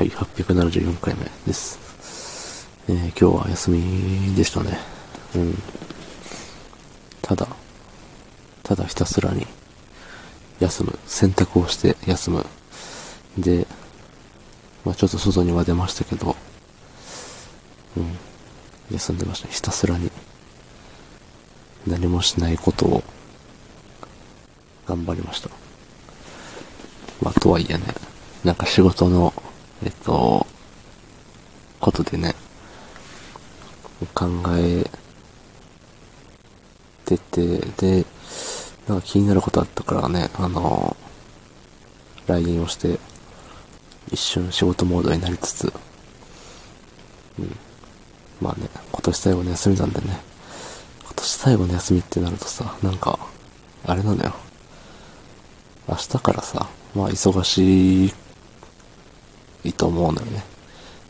はい、874回目です。えー、今日は休みでしたね。うん。ただ、ただひたすらに休む。選択をして休む。で、まあちょっと外には出ましたけど、うん。休んでました。ひたすらに何もしないことを頑張りました。まあとはいえね、なんか仕事の、えっと、ことでね、考えてて、で、なんか気になることあったからね、あの、LINE をして、一瞬仕事モードになりつつ、うん。まあね、今年最後の休みなんでね、今年最後の休みってなるとさ、なんか、あれなのよ。明日からさ、まあ忙しい、いいと思うのよね。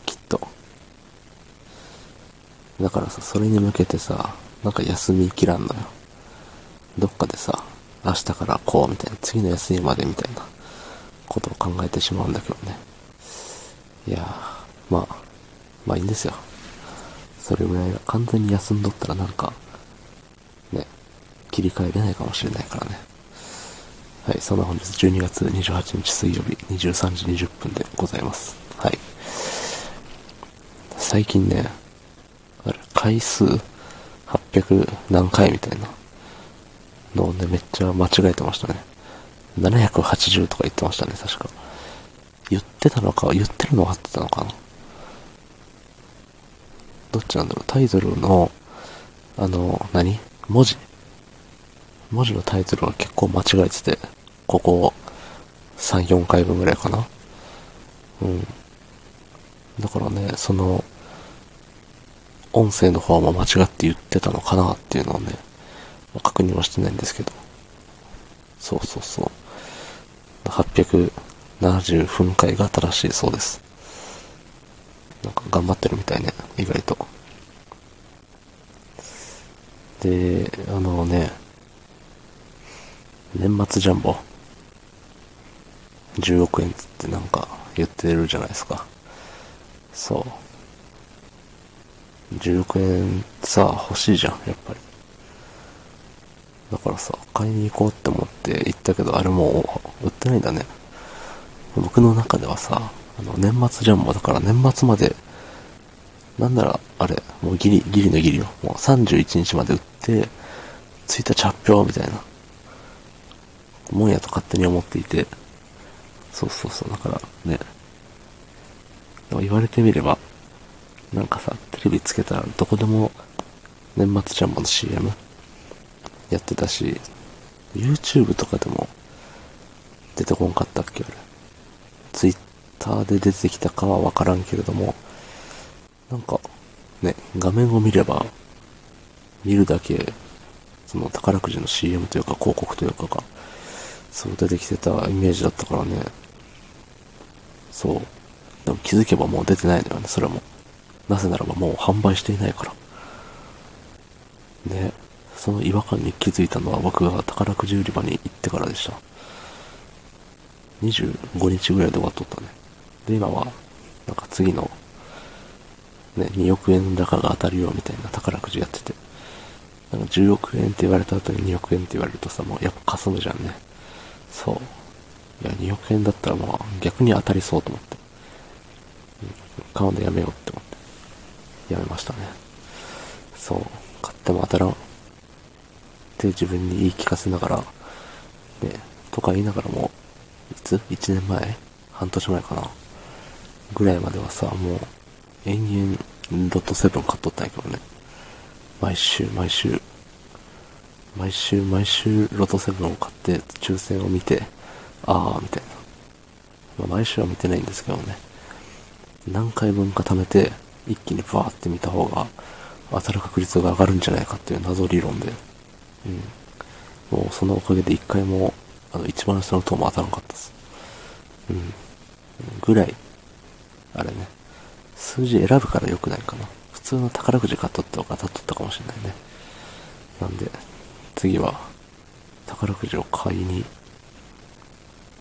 きっと。だからさ、それに向けてさ、なんか休みきらんのよ。どっかでさ、明日からこうみたいな、次の休みまでみたいなことを考えてしまうんだけどね。いやー、まあ、まあいいんですよ。それぐらい完全に休んどったらなんか、ね、切り替えれないかもしれないからね。はい、そんな本日12月28日水曜日23時20分でございます。はい。最近ね、あれ、回数800何回みたいなのをね、めっちゃ間違えてましたね。780とか言ってましたね、確か。言ってたのか、言ってるのは合ってたのかな。どっちなんだろう、タイトルの、あの、何？文字文字のタイトルは結構間違えてて、ここ3、4回分ぐらいかな。うん。だからね、その、音声の方も間違って言ってたのかなっていうのをね、まあ確認はしてないんですけど。そうそうそう。870分回が正しいそうです。なんか頑張ってるみたいね、意外と。で、あのね、年末ジャンボ。10億円つってなんか言ってるじゃないですか。そう。10億円さ欲しいじゃんやっぱり。だからさ買いに行こうって思って行ったけどあれもう売ってないんだね。僕の中ではさあの年末ジャンボだから年末までなんならあれもうギリギリのギリよ。もう31日まで売って1日発表みたいな。もんやと勝手に思っていて、そうそうそう、だからね、でも言われてみれば、なんかさ、テレビつけたらどこでも年末ジャンボの CM やってたし、YouTube とかでも出てこんかったっけあれ。Twitter で出てきたかはわからんけれども、なんか、ね、画面を見れば、見るだけ、その宝くじの CM というか広告というかが、そう出てきてたイメージだったからね。そう。でも気づけばもう出てないのよね、それも。なぜならばもう販売していないから。ね。その違和感に気づいたのは僕が宝くじ売り場に行ってからでした。25日ぐらいで終わっとったね。で、今は、なんか次の、ね、2億円高が当たるよみたいな宝くじやってて。なんか10億円って言われた後に2億円って言われるとさ、もうやっぱかすむじゃんね。そう。いや、2億円だったらまあ逆に当たりそうと思って。うん買うのやめようって思って。やめましたね。そう。買っても当たらん。って自分に言い聞かせながら、ね、とか言いながらも、いつ ?1 年前？半年前かな？ぐらいまではさ、もう、延々、ロット7買っとったんやけどね。毎週、毎週、毎週毎週ロト7を買って抽選を見て、ああ、みたいな。まあ、毎週は見てないんですけどね。何回分か貯めて、一気にバーって見た方が、当たる確率が上がるんじゃないかっていう謎理論で。うん。もうそのおかげで一回も、あの、一番下の塔も当たらなかったです。うん。ぐらい、あれね。数字選ぶから良くないかな。普通の宝くじ買っとった方が当たっとったかもしれないね。なんで、次は宝くじを買いに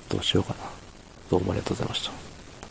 どうしようかな。どうもありがとうございました。